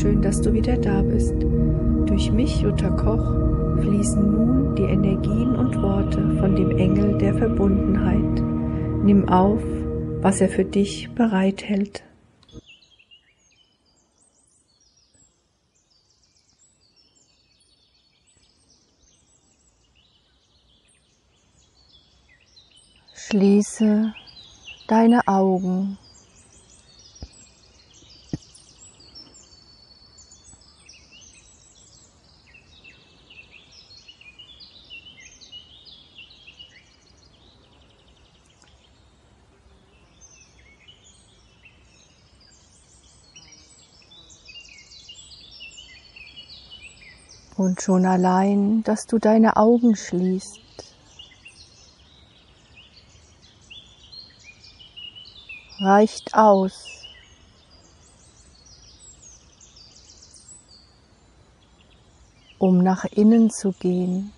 Schön, dass du wieder da bist. Durch mich, Jutta Koch, fließen nun die Energien und Worte von dem Engel der Verbundenheit. Nimm auf, was er für dich bereithält. Schließe deine Augen. Und schon allein, dass du deine Augen schließt, reicht aus. um nach innen zu gehen.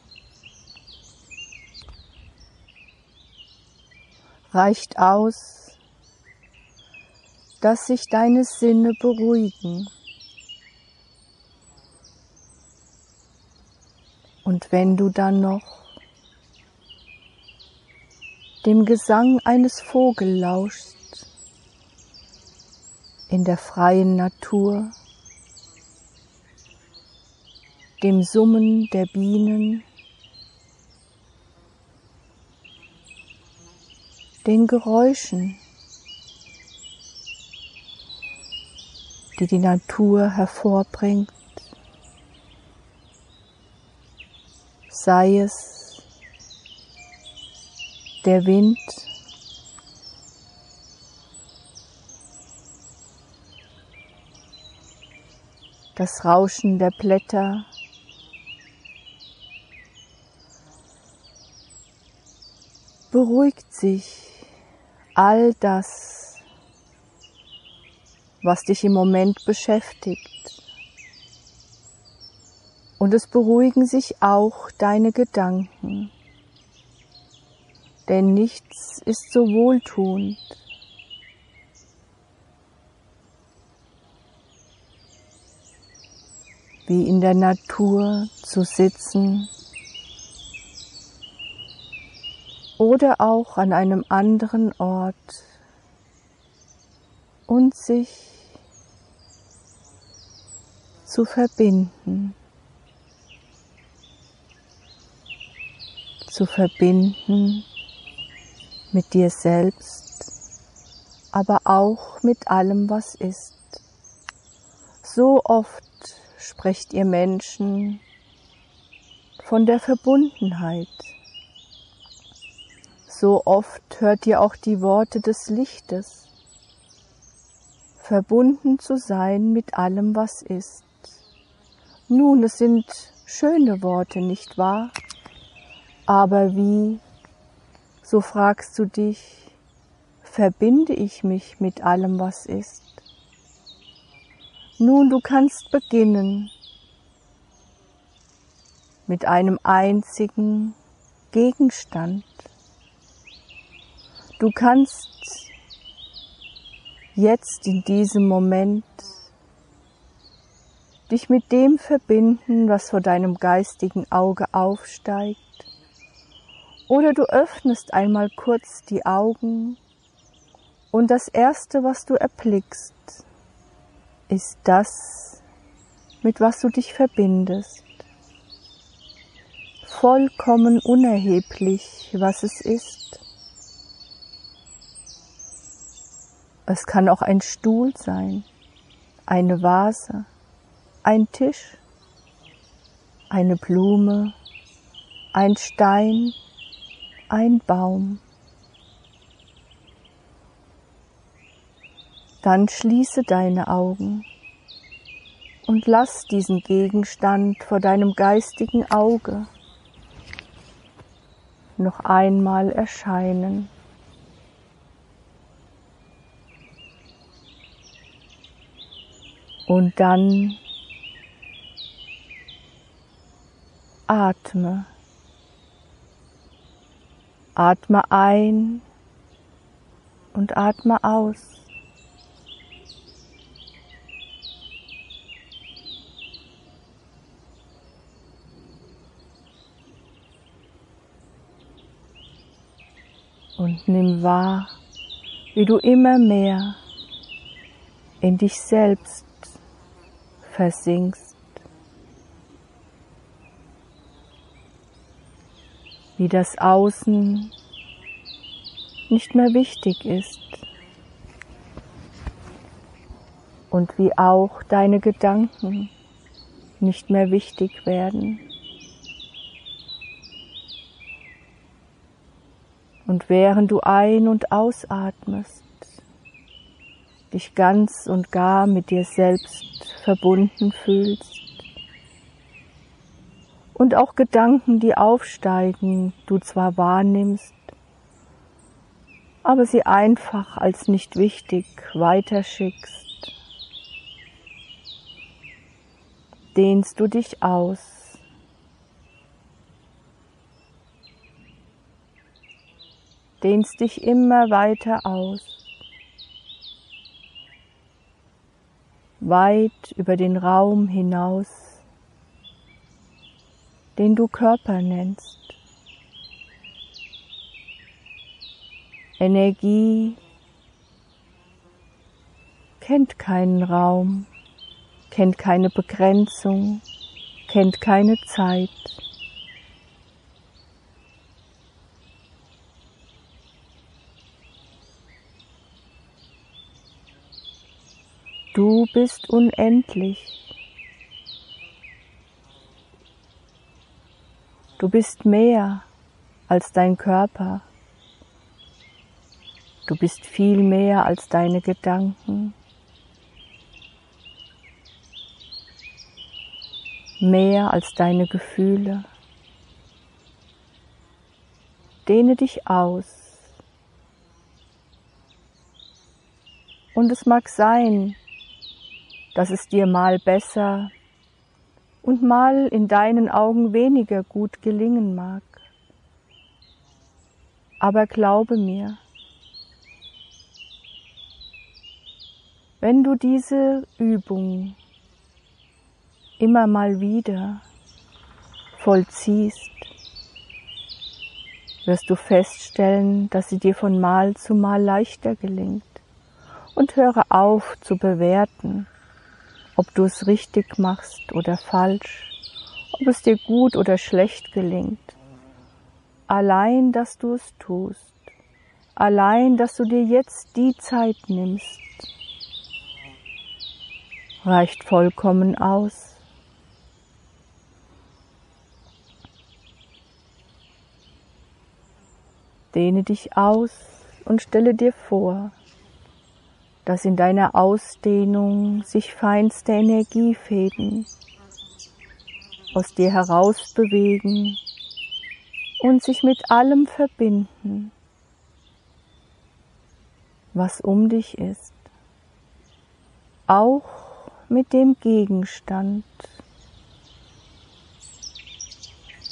Reicht aus, dass sich deine Sinne beruhigen. Und wenn du dann noch dem Gesang eines Vogels lauschst, in der freien Natur, dem Summen der Bienen, den Geräuschen, die die Natur hervorbringt, sei es der Wind, das Rauschen der Blätter, beruhigt sich all das, was dich im Moment beschäftigt. Und es beruhigen sich auch deine Gedanken, denn nichts ist so wohltuend. Wie in der Natur zu sitzen. Oder auch an einem anderen Ort. Und sich zu verbinden. Zu verbinden mit dir selbst, aber auch mit allem, was ist. So oft sprecht ihr Menschen von der Verbundenheit. So oft hört ihr auch die Worte des Lichtes, verbunden zu sein mit allem, was ist. Nun, es sind schöne Worte, nicht wahr? Aber wie, so fragst du dich, verbinde ich mich mit allem, was ist? Nun, du kannst beginnen mit einem einzigen Gegenstand. Du kannst jetzt in diesem Moment dich mit dem verbinden, was vor deinem geistigen Auge aufsteigt. Oder du öffnest einmal kurz die Augen und das Erste, was du erblickst, ist das, mit was du dich verbindest. Vollkommen unerheblich, was es ist. Es kann auch ein Stuhl sein, eine Vase, ein Tisch, eine Blume, ein Stein, ein Baum. Dann schließe deine Augen und lass diesen Gegenstand vor deinem geistigen Auge noch einmal erscheinen. Und dann atme. Atme ein und atme aus. Und nimm wahr, wie du immer mehr in dich selbst versinkst. Wie das Außen nicht mehr wichtig ist und wie auch deine Gedanken nicht mehr wichtig werden. Und während du ein- und ausatmest, dich ganz und gar mit dir selbst verbunden fühlst und auch Gedanken, die aufsteigen, du zwar wahrnimmst, aber sie einfach als nicht wichtig weiterschickst, dehnst du dich aus. Dehnst dich immer weiter aus. weit über den Raum hinaus, den du Körper nennst. Energie kennt keinen Raum, kennt keine Begrenzung, kennt keine Zeit. Du bist unendlich. Du bist mehr als dein Körper. Du bist viel mehr als deine Gedanken. Mehr als deine Gefühle. Dehne dich aus. Und es mag sein, dass es dir mal besser und mal in deinen Augen weniger gut gelingen mag. Aber glaube mir, wenn du diese Übung immer mal wieder vollziehst, wirst du feststellen, dass sie dir von Mal zu Mal leichter gelingt. Und höre auf zu bewerten, ob du es richtig machst oder falsch, ob es dir gut oder schlecht gelingt. Allein, dass du es tust, allein, dass du dir jetzt die Zeit nimmst, reicht vollkommen aus. Dehne dich aus und stelle dir vor, dass in deiner Ausdehnung sich feinste Energiefäden aus dir heraus bewegen und sich mit allem verbinden, was um dich ist, auch mit dem Gegenstand,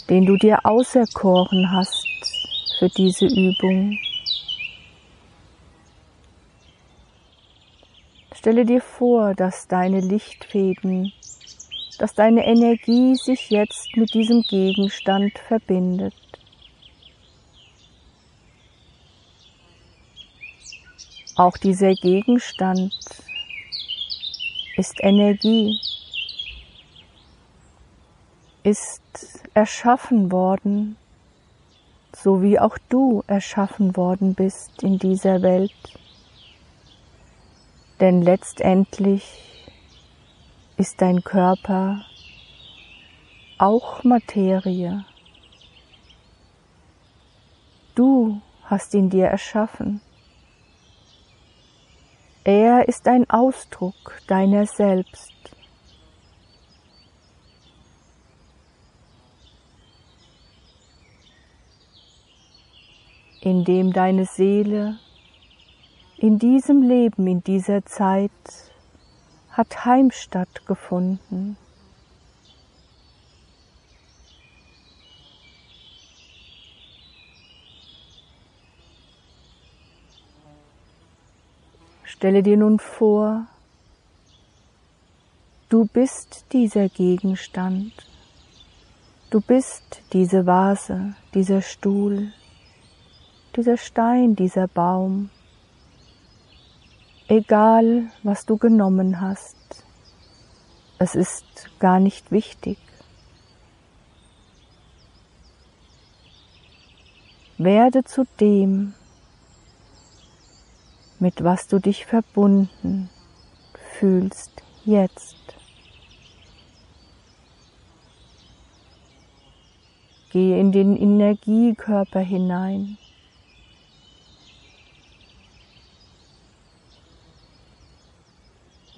den du dir auserkoren hast für diese Übung. Stelle dir vor, dass deine Lichtfäden, dass deine Energie sich jetzt mit diesem Gegenstand verbindet. Auch dieser Gegenstand ist Energie, ist erschaffen worden, so wie auch du erschaffen worden bist in dieser Welt. Denn letztendlich ist dein Körper auch Materie. Du hast ihn dir erschaffen. Er ist ein Ausdruck deiner selbst. in dem deine Seele in diesem Leben, in dieser Zeit hat Heimstatt gefunden. Stelle dir nun vor, du bist dieser Gegenstand, du bist diese Vase, dieser Stuhl, dieser Stein, dieser Baum, egal was du genommen hast, es ist gar nicht wichtig. Werde zu dem, mit was du dich verbunden fühlst jetzt. Gehe in den Energiekörper hinein.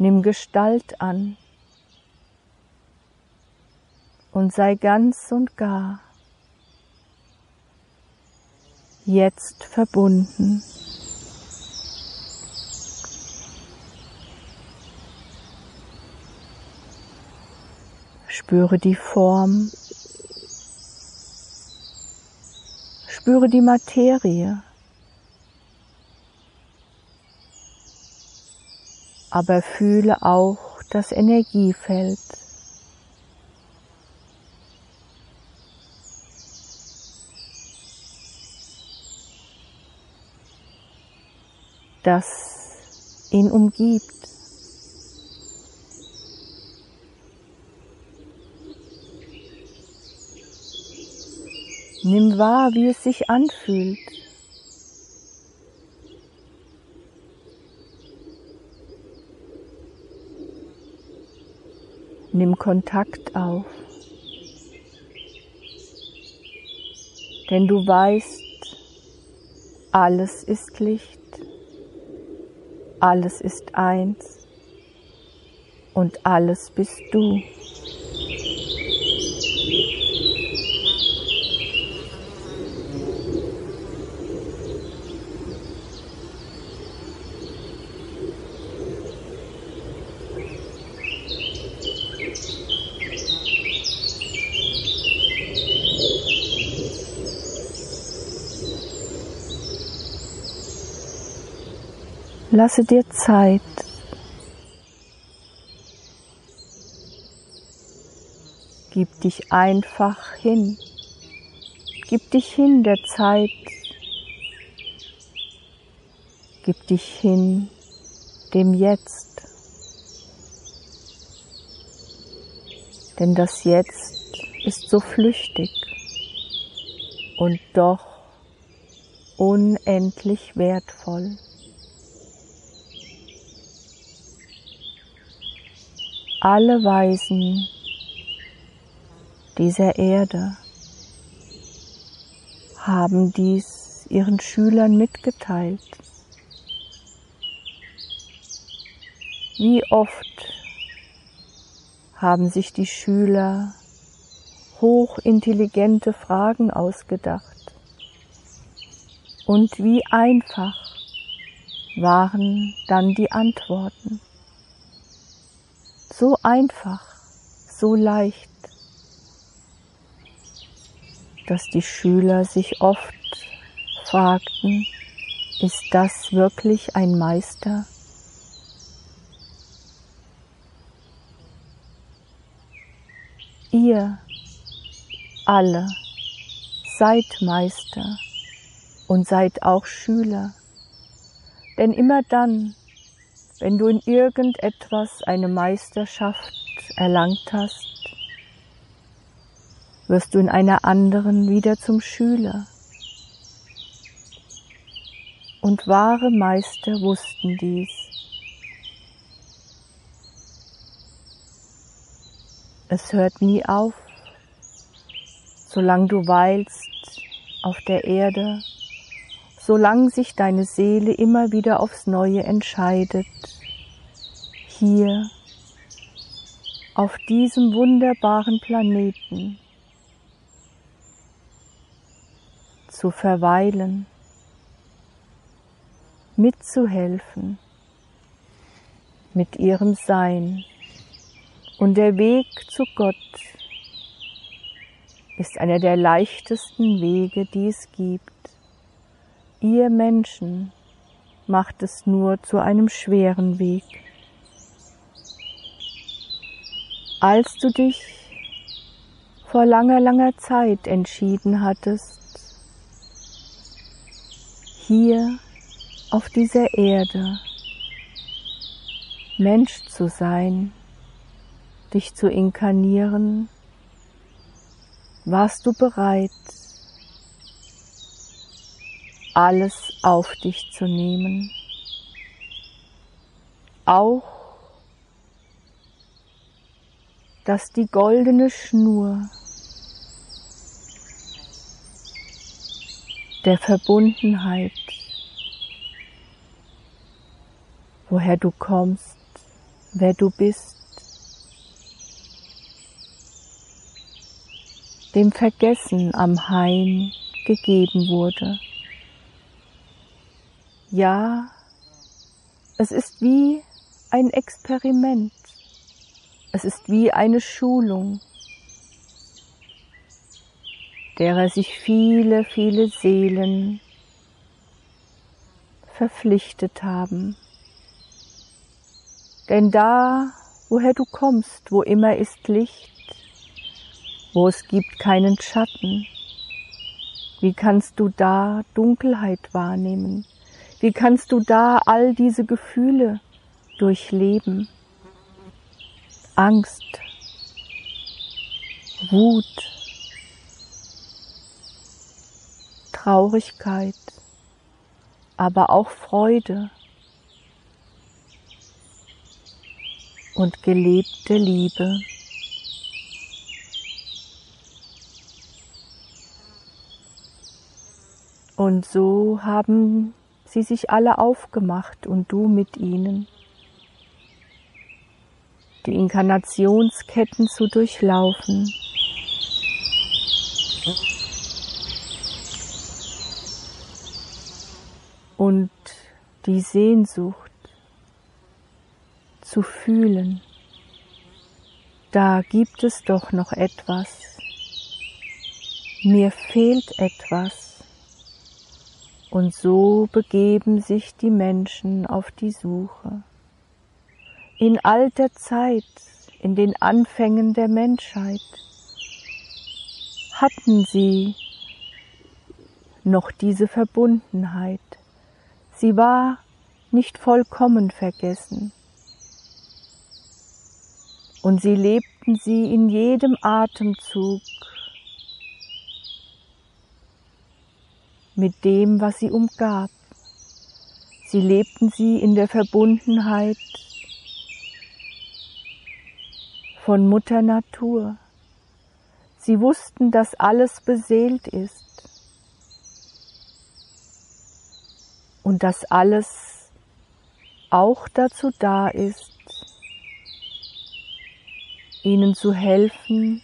Nimm Gestalt an und sei ganz und gar jetzt verbunden. Spüre die Form, spüre die Materie, aber fühle auch das Energiefeld. das ihn umgibt. Nimm wahr, wie es sich anfühlt. Nimm Kontakt auf. Denn du weißt, alles ist Licht alles ist eins und alles bist du. Lasse dir Zeit. Gib dich einfach hin. Gib dich hin der Zeit. Gib dich hin dem Jetzt. Denn das Jetzt ist so flüchtig und doch unendlich wertvoll. Alle Weisen dieser Erde haben dies ihren Schülern mitgeteilt. Wie oft haben sich die Schüler hochintelligente Fragen ausgedacht und wie einfach waren dann die Antworten so einfach, so leicht, dass die Schüler sich oft fragten, ist das wirklich ein Meister? Ihr alle seid Meister und seid auch Schüler, denn immer dann, wenn du in irgendetwas eine Meisterschaft erlangt hast, wirst du in einer anderen wieder zum Schüler. Und wahre Meister wussten dies. Es hört nie auf, solange du weilst auf der Erde solange sich deine Seele immer wieder aufs Neue entscheidet, hier auf diesem wunderbaren Planeten zu verweilen, mitzuhelfen mit ihrem Sein. Und der Weg zu Gott ist einer der leichtesten Wege, die es gibt. Ihr Menschen macht es nur zu einem schweren Weg. Als du dich vor langer, langer Zeit entschieden hattest, hier auf dieser Erde Mensch zu sein, dich zu inkarnieren, warst du bereit, alles auf dich zu nehmen, auch dass die goldene Schnur der Verbundenheit, woher du kommst, wer du bist, dem Vergessen am Hain gegeben wurde. Ja, es ist wie ein Experiment. Es ist wie eine Schulung, derer sich viele, viele Seelen verpflichtet haben. Denn da, woher du kommst, wo immer ist Licht, wo es gibt keinen Schatten, wie kannst du da Dunkelheit wahrnehmen? Wie kannst du da all diese Gefühle durchleben? Angst, Wut, Traurigkeit, aber auch Freude und gelebte Liebe. Und so haben sie sich alle aufgemacht und du mit ihnen, die Inkarnationsketten zu durchlaufen. Und die Sehnsucht zu fühlen, da gibt es doch noch etwas, mir fehlt etwas. Und so begeben sich die Menschen auf die Suche. In alter Zeit, in den Anfängen der Menschheit, hatten sie noch diese Verbundenheit. Sie war nicht vollkommen vergessen. Und sie lebten sie in jedem Atemzug mit dem, was sie umgab. Sie lebten sie in der Verbundenheit von Mutter Natur. Sie wussten, dass alles beseelt ist und dass alles auch dazu da ist, ihnen zu helfen,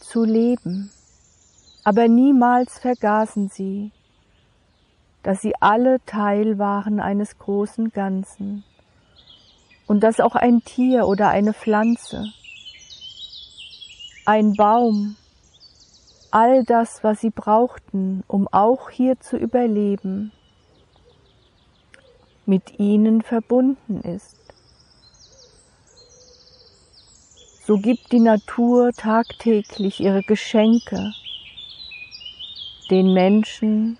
zu leben aber niemals vergaßen sie, dass sie alle Teil waren eines großen Ganzen und dass auch ein Tier oder eine Pflanze, ein Baum, all das, was sie brauchten, um auch hier zu überleben, mit ihnen verbunden ist. So gibt die Natur tagtäglich ihre Geschenke, den Menschen,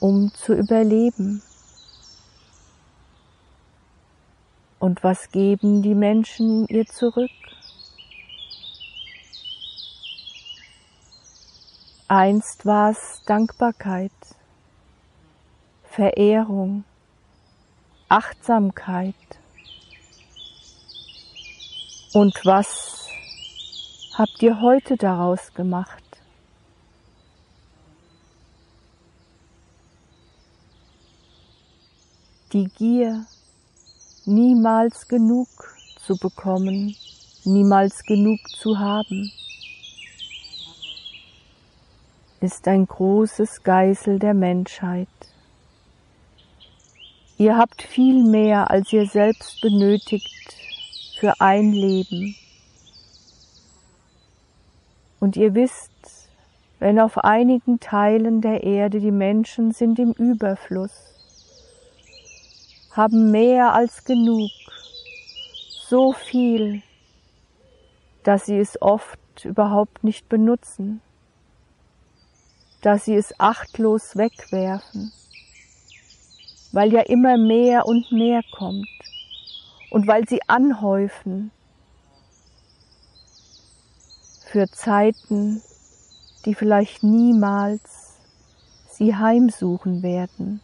um zu überleben. Und was geben die Menschen ihr zurück? Einst war es Dankbarkeit, Verehrung, Achtsamkeit. Und was habt ihr heute daraus gemacht? Die Gier, niemals genug zu bekommen, niemals genug zu haben, ist ein großes Geißel der Menschheit. Ihr habt viel mehr, als ihr selbst benötigt für ein Leben. Und ihr wisst, wenn auf einigen Teilen der Erde die Menschen sind im Überfluss, haben mehr als genug, so viel, dass sie es oft überhaupt nicht benutzen. dass sie es achtlos wegwerfen, weil ja immer mehr und mehr kommt und weil sie anhäufen für Zeiten, die vielleicht niemals sie heimsuchen werden.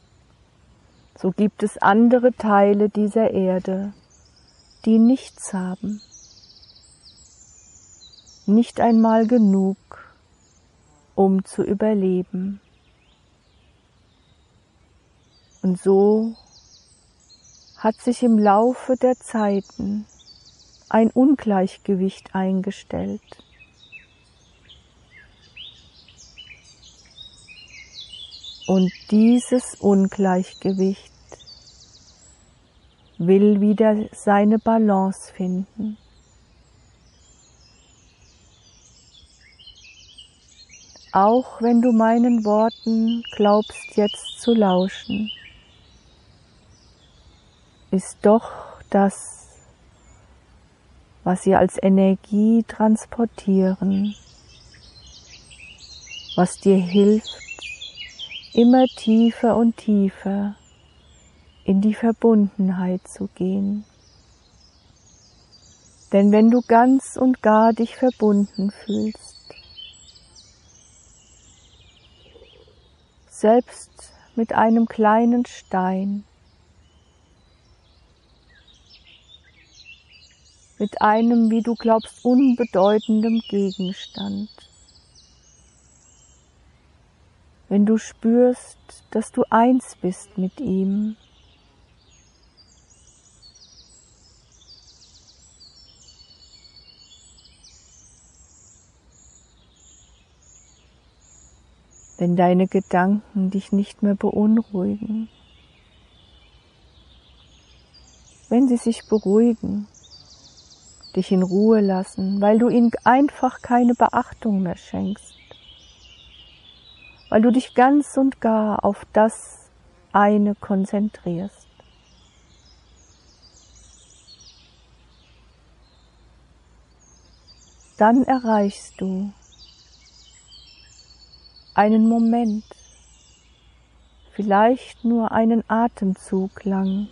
So gibt es andere Teile dieser Erde, die nichts haben, nicht einmal genug, um zu überleben. Und so hat sich im Laufe der Zeiten ein Ungleichgewicht eingestellt. Und dieses Ungleichgewicht will wieder seine Balance finden. Auch wenn du meinen Worten glaubst jetzt zu lauschen, ist doch das, was sie als Energie transportieren, was dir hilft, immer tiefer und tiefer in die Verbundenheit zu gehen. Denn wenn du ganz und gar dich verbunden fühlst, selbst mit einem kleinen Stein, mit einem, wie du glaubst, unbedeutendem Gegenstand, wenn du spürst, dass du eins bist mit ihm, wenn deine Gedanken dich nicht mehr beunruhigen, wenn sie sich beruhigen, dich in Ruhe lassen, weil du ihnen einfach keine Beachtung mehr schenkst weil du dich ganz und gar auf das eine konzentrierst. Dann erreichst du einen Moment, vielleicht nur einen Atemzug lang,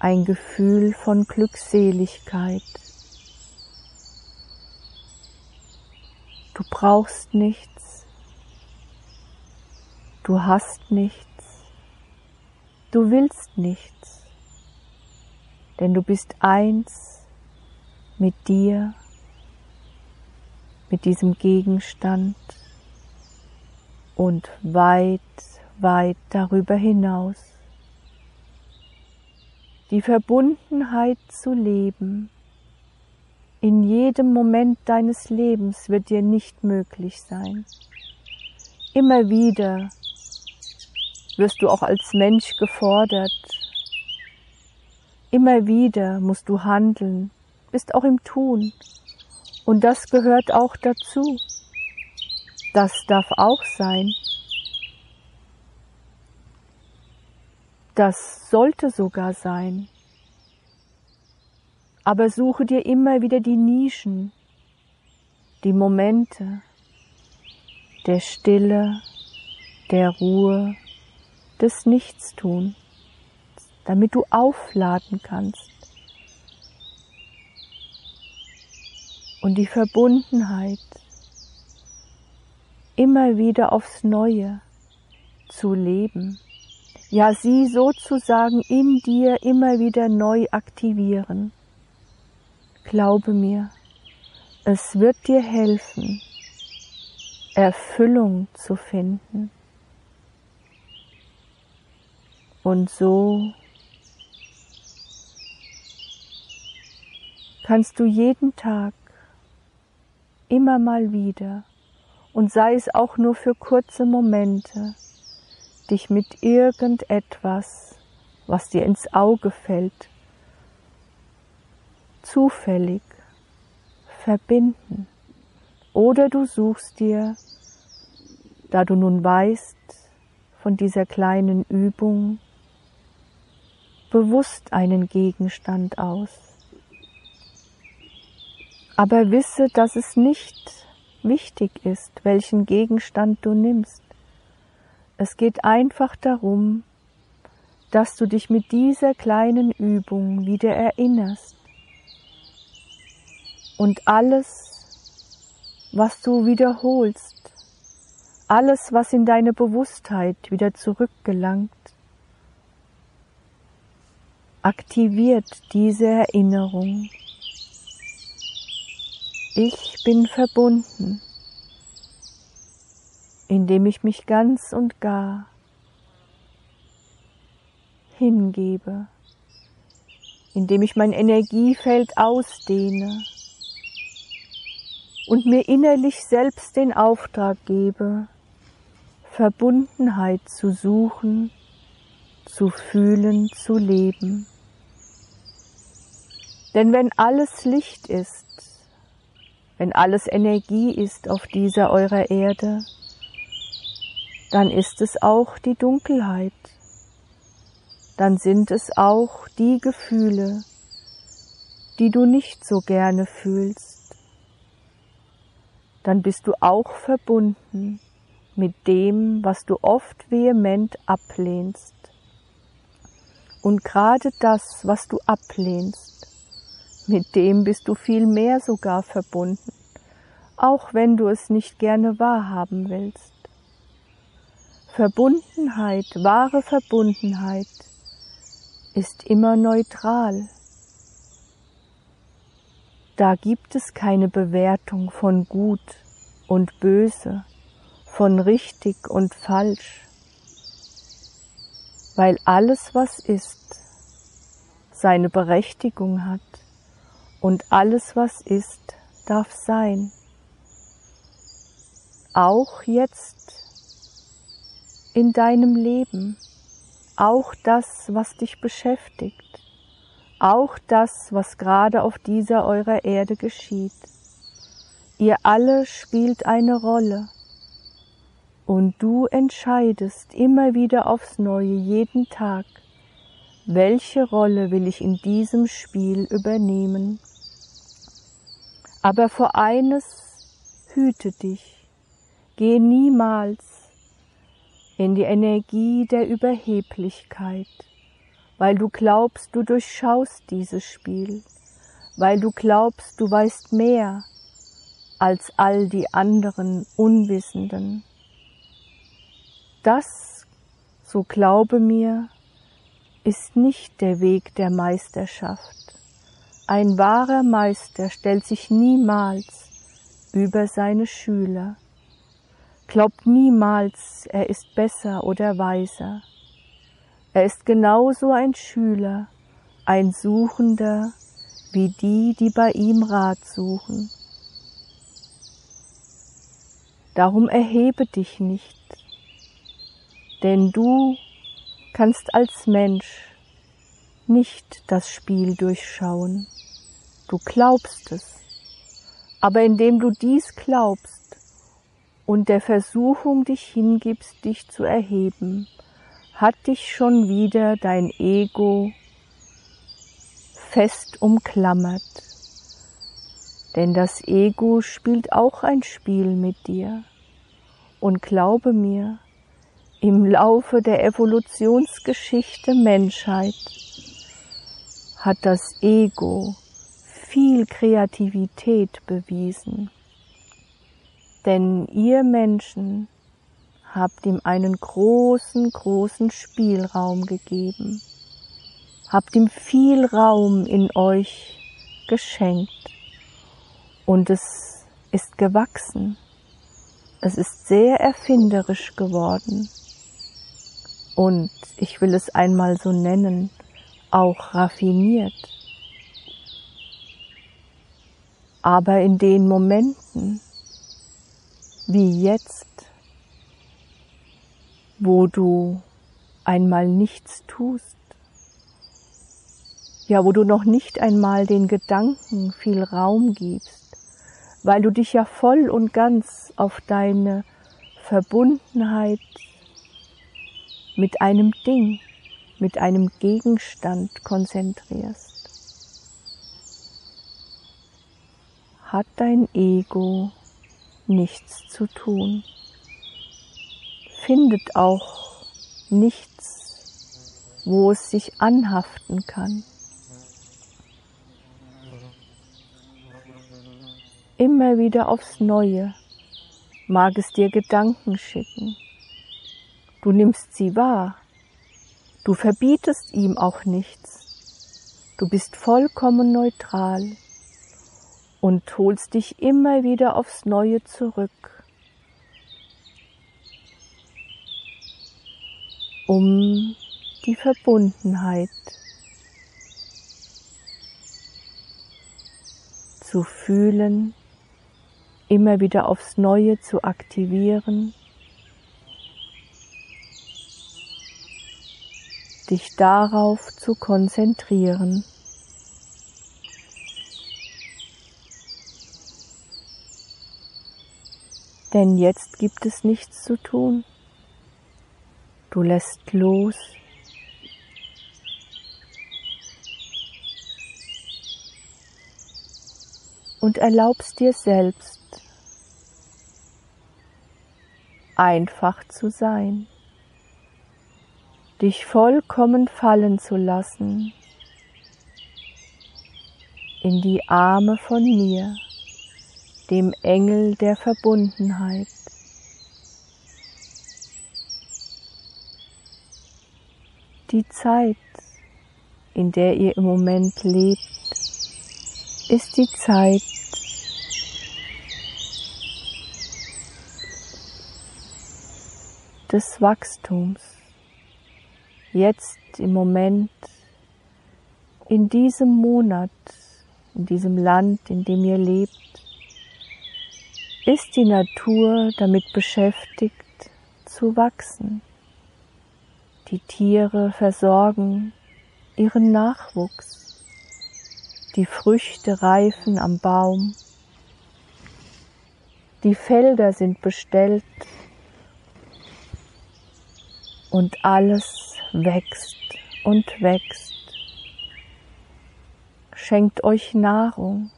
ein Gefühl von Glückseligkeit, Du brauchst nichts. Du hast nichts. Du willst nichts. Denn du bist eins mit dir, mit diesem Gegenstand und weit, weit darüber hinaus. Die Verbundenheit zu leben in jedem Moment deines Lebens wird dir nicht möglich sein. Immer wieder wirst du auch als Mensch gefordert. Immer wieder musst du handeln, bist auch im Tun. Und das gehört auch dazu. Das darf auch sein. Das sollte sogar sein aber suche dir immer wieder die Nischen, die Momente der Stille, der Ruhe, des Nichtstuns, damit du aufladen kannst und die Verbundenheit immer wieder aufs Neue zu leben. Ja, sie sozusagen in dir immer wieder neu aktivieren. Glaube mir, es wird dir helfen, Erfüllung zu finden. Und so kannst du jeden Tag immer mal wieder und sei es auch nur für kurze Momente, dich mit irgendetwas, was dir ins Auge fällt, zufällig verbinden. Oder du suchst dir, da du nun weißt von dieser kleinen Übung, bewusst einen Gegenstand aus. Aber wisse, dass es nicht wichtig ist, welchen Gegenstand du nimmst. Es geht einfach darum, dass du dich mit dieser kleinen Übung wieder erinnerst und alles, was du wiederholst, alles, was in deine Bewusstheit wieder zurückgelangt, aktiviert diese Erinnerung. Ich bin verbunden, indem ich mich ganz und gar hingebe, indem ich mein Energiefeld ausdehne und mir innerlich selbst den Auftrag gebe, Verbundenheit zu suchen, zu fühlen, zu leben. Denn wenn alles Licht ist, wenn alles Energie ist auf dieser eurer Erde, dann ist es auch die Dunkelheit, dann sind es auch die Gefühle, die du nicht so gerne fühlst, dann bist du auch verbunden mit dem, was du oft vehement ablehnst. Und gerade das, was du ablehnst, mit dem bist du viel mehr sogar verbunden, auch wenn du es nicht gerne wahrhaben willst. Verbundenheit, wahre Verbundenheit ist immer neutral. Da gibt es keine Bewertung von gut und böse, von richtig und falsch, weil alles, was ist, seine Berechtigung hat und alles, was ist, darf sein. Auch jetzt in deinem Leben, auch das, was dich beschäftigt, auch das, was gerade auf dieser eurer Erde geschieht. Ihr alle spielt eine Rolle. Und du entscheidest immer wieder aufs Neue jeden Tag, welche Rolle will ich in diesem Spiel übernehmen. Aber vor eines hüte dich, geh niemals in die Energie der Überheblichkeit, weil du glaubst, du durchschaust dieses Spiel, weil du glaubst, du weißt mehr als all die anderen Unwissenden. Das, so glaube mir, ist nicht der Weg der Meisterschaft. Ein wahrer Meister stellt sich niemals über seine Schüler, glaubt niemals, er ist besser oder weiser. Er ist genauso ein Schüler, ein Suchender, wie die, die bei ihm Rat suchen. Darum erhebe dich nicht, denn du kannst als Mensch nicht das Spiel durchschauen. Du glaubst es. Aber indem du dies glaubst und der Versuchung dich hingibst, dich zu erheben, hat dich schon wieder dein Ego fest umklammert. Denn das Ego spielt auch ein Spiel mit dir. Und glaube mir, im Laufe der Evolutionsgeschichte Menschheit hat das Ego viel Kreativität bewiesen. Denn ihr Menschen habt ihm einen großen, großen Spielraum gegeben, habt ihm viel Raum in euch geschenkt und es ist gewachsen. Es ist sehr erfinderisch geworden und ich will es einmal so nennen, auch raffiniert. Aber in den Momenten, wie jetzt, wo du einmal nichts tust, ja, wo du noch nicht einmal den Gedanken viel Raum gibst, weil du dich ja voll und ganz auf deine Verbundenheit mit einem Ding, mit einem Gegenstand konzentrierst. hat dein Ego nichts zu tun. Findet auch nichts, wo es sich anhaften kann. Immer wieder aufs Neue mag es dir Gedanken schicken. Du nimmst sie wahr. Du verbietest ihm auch nichts. Du bist vollkommen neutral und holst dich immer wieder aufs Neue zurück, um die Verbundenheit zu fühlen, immer wieder aufs Neue zu aktivieren, dich darauf zu konzentrieren. Denn jetzt gibt es nichts zu tun. Du lässt los. Und erlaubst dir selbst einfach zu sein, dich vollkommen fallen zu lassen in die Arme von mir dem Engel der Verbundenheit. Die Zeit, in der ihr im Moment lebt, ist die Zeit des Wachstums. Jetzt im Moment, in diesem Monat, in diesem Land, in dem ihr lebt, ist die Natur damit beschäftigt zu wachsen. Die Tiere versorgen ihren Nachwuchs. Die Früchte reifen am Baum. Die Felder sind bestellt und alles wächst und wächst. Schenkt euch Nahrung.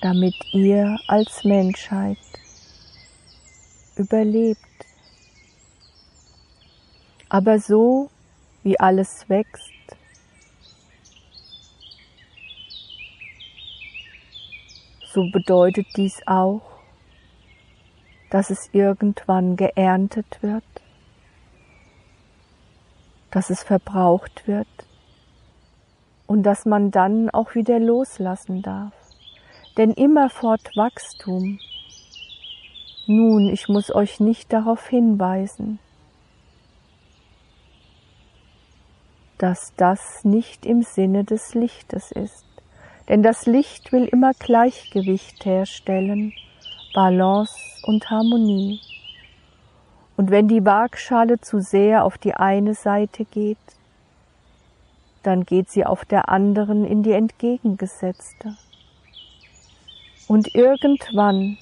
Damit ihr als Menschheit überlebt. Aber so wie alles wächst, so bedeutet dies auch, dass es irgendwann geerntet wird, dass es verbraucht wird und dass man dann auch wieder loslassen darf denn immerfort Wachstum. Nun, ich muss euch nicht darauf hinweisen, dass das nicht im Sinne des Lichtes ist, denn das Licht will immer Gleichgewicht herstellen, Balance und Harmonie. Und wenn die Waagschale zu sehr auf die eine Seite geht, dann geht sie auf der anderen in die entgegengesetzte. Und irgendwann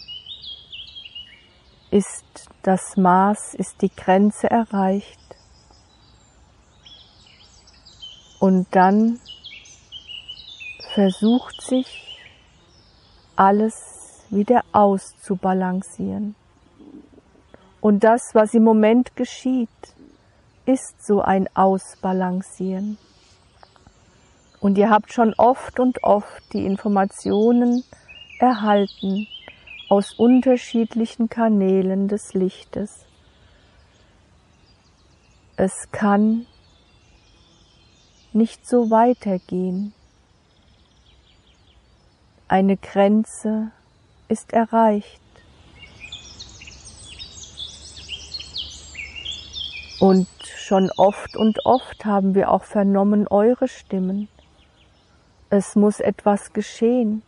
ist das Maß, ist die Grenze erreicht. Und dann versucht sich alles wieder auszubalancieren. Und das, was im Moment geschieht, ist so ein Ausbalancieren. Und ihr habt schon oft und oft die Informationen erhalten aus unterschiedlichen Kanälen des Lichtes. Es kann nicht so weitergehen. Eine Grenze ist erreicht. Und schon oft und oft haben wir auch vernommen eure Stimmen. Es muss etwas geschehen.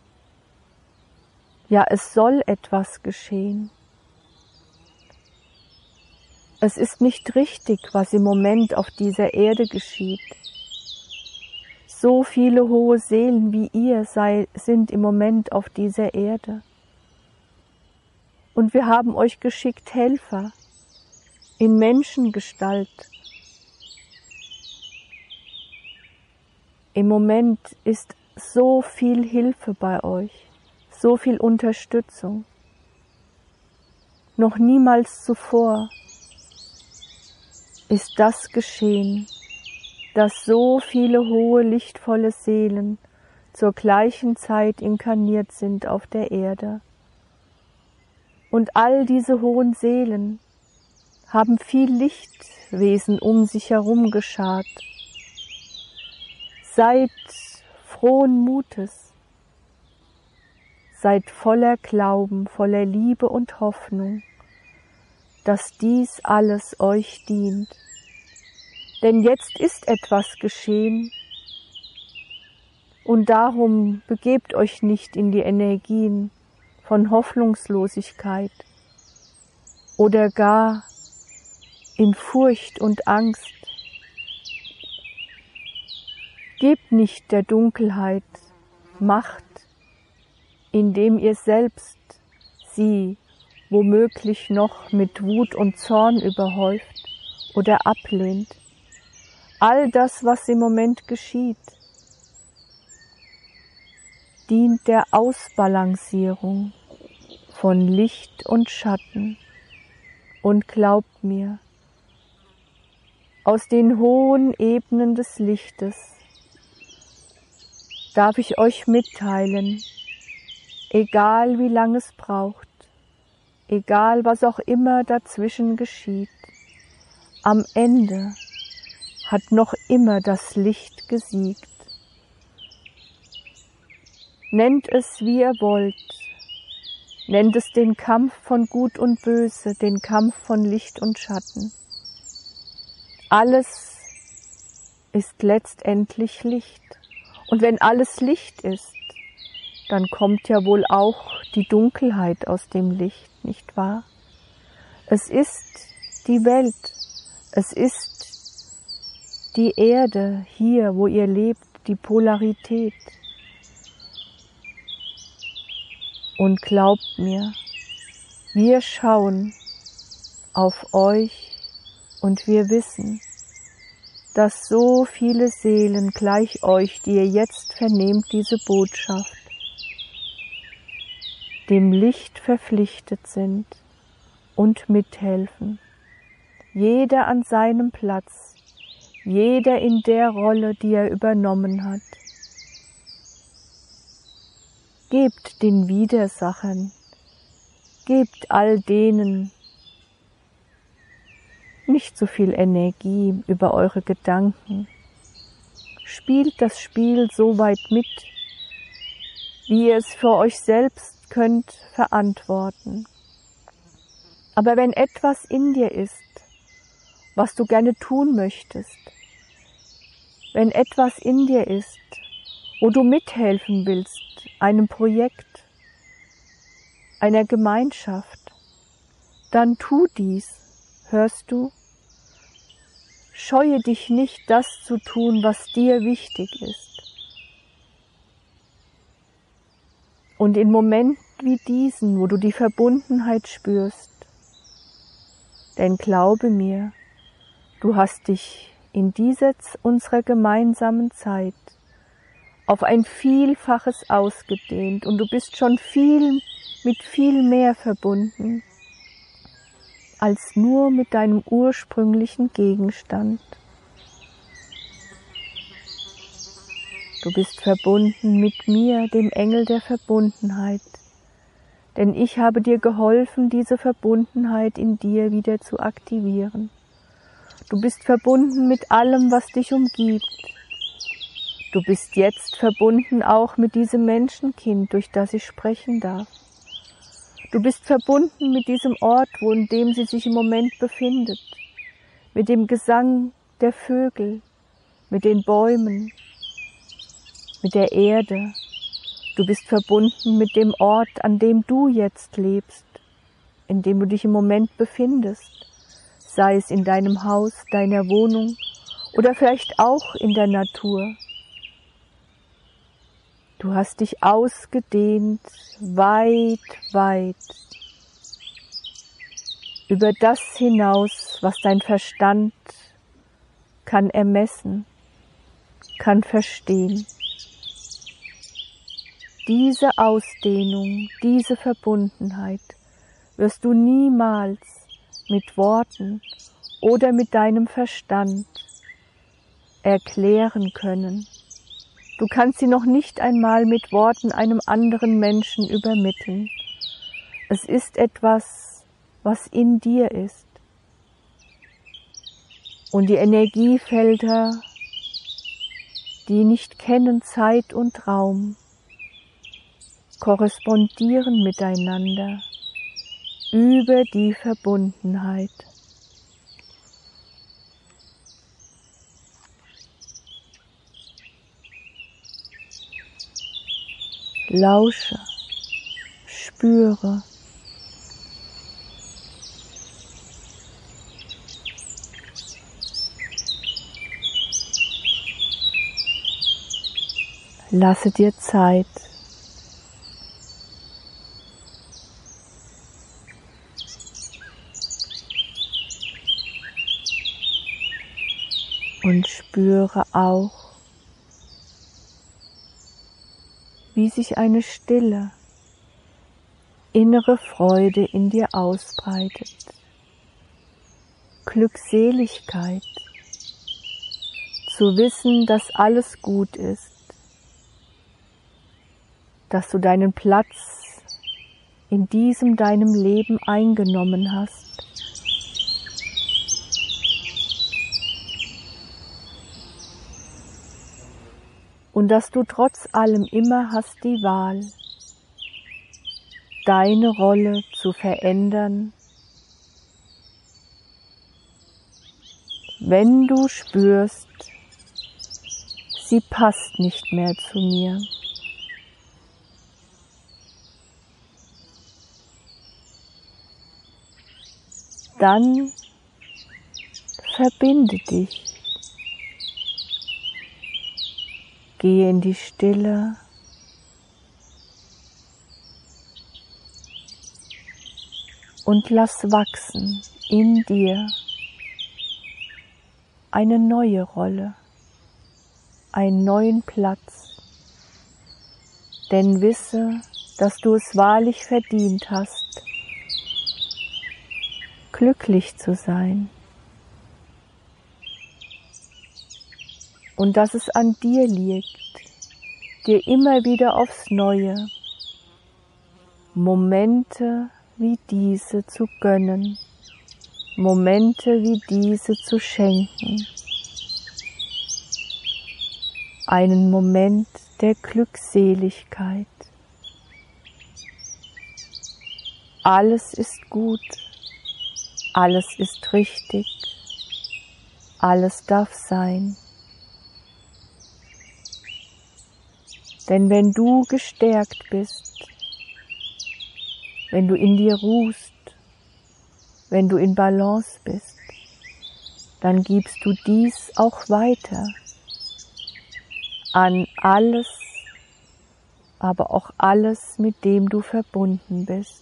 Ja, es soll etwas geschehen. Es ist nicht richtig, was im Moment auf dieser Erde geschieht. So viele hohe Seelen wie ihr sei, sind im Moment auf dieser Erde. Und wir haben euch geschickt Helfer in Menschengestalt. Im Moment ist so viel Hilfe bei euch, so viel Unterstützung. Noch niemals zuvor ist das geschehen, dass so viele hohe, lichtvolle Seelen zur gleichen Zeit inkarniert sind auf der Erde. Und all diese hohen Seelen haben viel Lichtwesen um sich herum geschart. Seid frohen Mutes, seid voller Glauben, voller Liebe und Hoffnung, dass dies alles euch dient. Denn jetzt ist etwas geschehen, und darum begebt euch nicht in die Energien von Hoffnungslosigkeit oder gar in Furcht und Angst. Gebt nicht der Dunkelheit Macht, indem ihr selbst sie womöglich noch mit Wut und Zorn überhäuft oder ablehnt. All das, was im Moment geschieht, dient der Ausbalancierung von Licht und Schatten. Und glaubt mir, aus den hohen Ebenen des Lichtes darf ich euch mitteilen, egal wie lang es braucht, egal was auch immer dazwischen geschieht, am Ende hat noch immer das Licht gesiegt. Nennt es, wie ihr wollt. Nennt es den Kampf von Gut und Böse, den Kampf von Licht und Schatten. Alles ist letztendlich Licht. Und wenn alles Licht ist, dann kommt ja wohl auch die Dunkelheit aus dem Licht, nicht wahr? Es ist die Welt, es ist die Erde hier, wo ihr lebt, die Polarität. Und glaubt mir, wir schauen auf euch und wir wissen, dass so viele Seelen gleich euch, die ihr jetzt vernehmt diese Botschaft, dem Licht verpflichtet sind und mithelfen, jeder an seinem Platz, jeder in der Rolle, die er übernommen hat. Gebt den Widersachern, gebt all denen nicht so viel Energie über eure Gedanken. Spielt das Spiel so weit mit, wie ihr es für euch selbst könnt verantworten. Aber wenn etwas in dir ist, was du gerne tun möchtest, wenn etwas in dir ist, wo du mithelfen willst, einem Projekt, einer Gemeinschaft, dann tu dies, hörst du? Scheue dich nicht, das zu tun, was dir wichtig ist. Und in Momenten wie diesen, wo du die Verbundenheit spürst, denn glaube mir, du hast dich in dieser unserer gemeinsamen Zeit auf ein Vielfaches ausgedehnt und du bist schon viel mit viel mehr verbunden als nur mit deinem ursprünglichen Gegenstand. Du bist verbunden mit mir, dem Engel der Verbundenheit, denn ich habe dir geholfen, diese Verbundenheit in dir wieder zu aktivieren. Du bist verbunden mit allem, was dich umgibt, Du bist jetzt verbunden auch mit diesem Menschenkind, durch das ich sprechen darf. Du bist verbunden mit diesem Ort, wo in dem sie sich im Moment befindet, mit dem Gesang der Vögel, mit den Bäumen, mit der Erde. Du bist verbunden mit dem Ort, an dem du jetzt lebst, in dem du dich im Moment befindest, sei es in deinem Haus, deiner Wohnung oder vielleicht auch in der Natur. Du hast dich ausgedehnt weit, weit über das hinaus, was dein Verstand kann ermessen, kann verstehen. Diese Ausdehnung, diese Verbundenheit wirst du niemals mit Worten oder mit deinem Verstand erklären können. Du kannst sie noch nicht einmal mit Worten einem anderen Menschen übermitteln. Es ist etwas, was in dir ist. Und die Energiefelder, die nicht kennen Zeit und Raum, korrespondieren miteinander über die Verbundenheit. Lausche, spüre. Lasse dir Zeit. Und spüre auch, wie sich eine stille, innere Freude in dir ausbreitet. Glückseligkeit, zu wissen, dass alles gut ist, dass du deinen Platz in diesem deinem Leben eingenommen hast und dass du trotz allem immer hast die Wahl, deine Rolle zu verändern, wenn du spürst, sie passt nicht mehr zu mir. Dann verbinde dich Gehe in die Stille. Und lass wachsen in dir eine neue Rolle, einen neuen Platz. Denn wisse, dass du es wahrlich verdient hast, glücklich zu sein. Und dass es an dir liegt, dir immer wieder aufs Neue Momente wie diese zu gönnen, Momente wie diese zu schenken, einen Moment der Glückseligkeit. Alles ist gut, alles ist richtig, alles darf sein. Denn wenn du gestärkt bist, wenn du in dir ruhst, wenn du in Balance bist, dann gibst du dies auch weiter an alles, aber auch alles, mit dem du verbunden bist.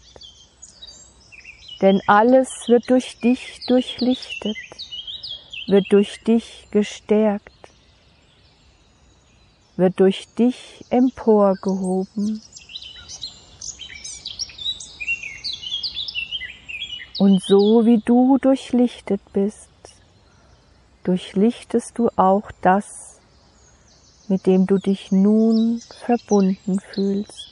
Denn alles wird durch dich durchlichtet, wird durch dich gestärkt, wird durch dich emporgehoben. Und so wie du durchlichtet bist, durchlichtest du auch das, mit dem du dich nun verbunden fühlst.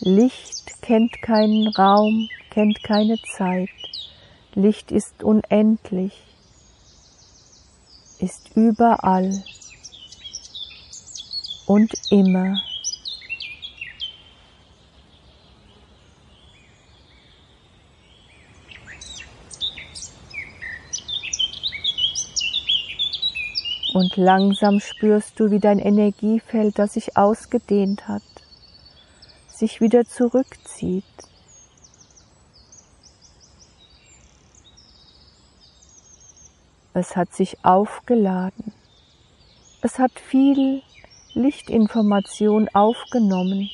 Licht kennt keinen Raum, kennt keine Zeit. Licht ist unendlich, ist überall und immer. Und langsam spürst du, wie dein Energiefeld, das sich ausgedehnt hat, sich wieder zurückzieht. Es hat sich aufgeladen. Es hat viel Lichtinformation aufgenommen,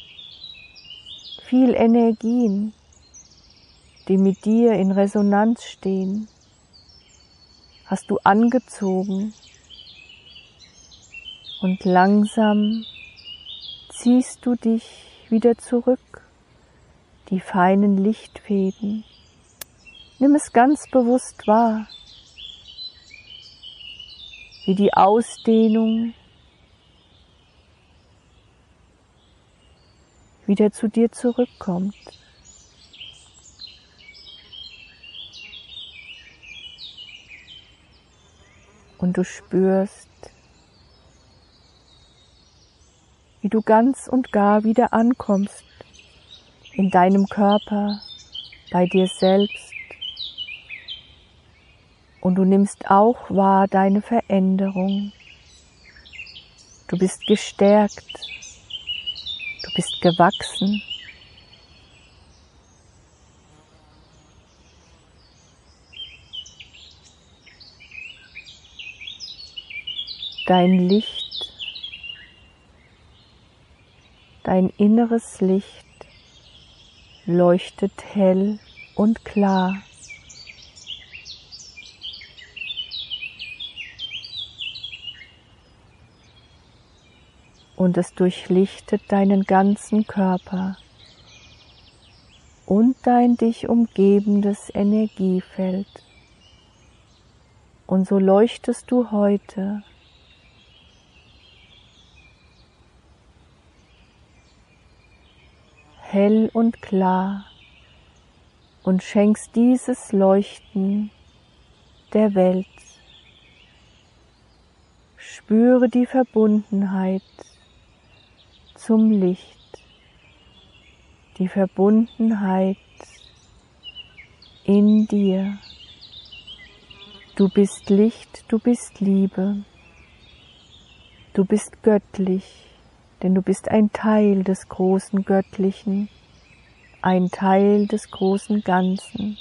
viel Energien, die mit dir in Resonanz stehen, hast du angezogen und langsam ziehst du dich wieder zurück, die feinen Lichtfäden. Nimm es ganz bewusst wahr, wie die Ausdehnung wieder zu dir zurückkommt. Und du spürst, wie du ganz und gar wieder ankommst in deinem Körper, bei dir selbst. Und du nimmst auch wahr deine Veränderung. Du bist gestärkt. Bist gewachsen. Dein Licht, dein inneres Licht leuchtet hell und klar. Und es durchlichtet deinen ganzen Körper und dein dich umgebendes Energiefeld. Und so leuchtest du heute hell und klar und schenkst dieses Leuchten der Welt. Spüre die Verbundenheit zum Licht, die Verbundenheit in dir. Du bist Licht, du bist Liebe, du bist göttlich denn du bist ein Teil des großen Göttlichen, ein Teil des großen Ganzen.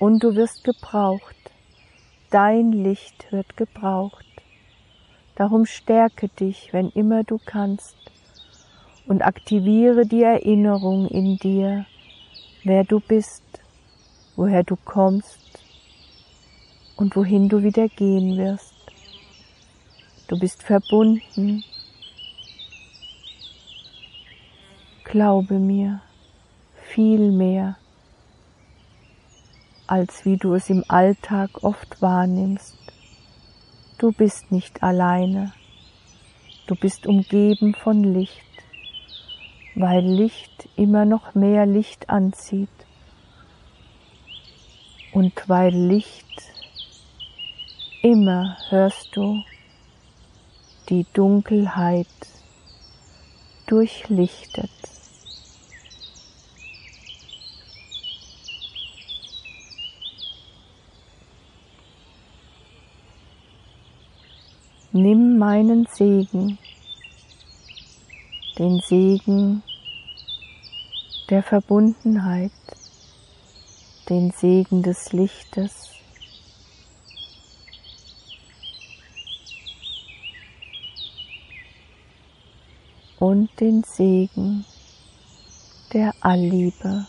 Und du wirst gebraucht, dein Licht wird gebraucht. Darum stärke dich, wenn immer du kannst, und aktiviere die Erinnerung in dir, wer du bist, woher du kommst und wohin du wieder gehen wirst. Du bist verbunden Glaube mir, viel mehr, als wie du es im Alltag oft wahrnimmst. Du bist nicht alleine, du bist umgeben von Licht, weil Licht immer noch mehr Licht anzieht und weil Licht immer hörst du die Dunkelheit durchlichtet. Nimm meinen Segen, den Segen der Verbundenheit, den Segen des Lichtes. Und den Segen der Allliebe.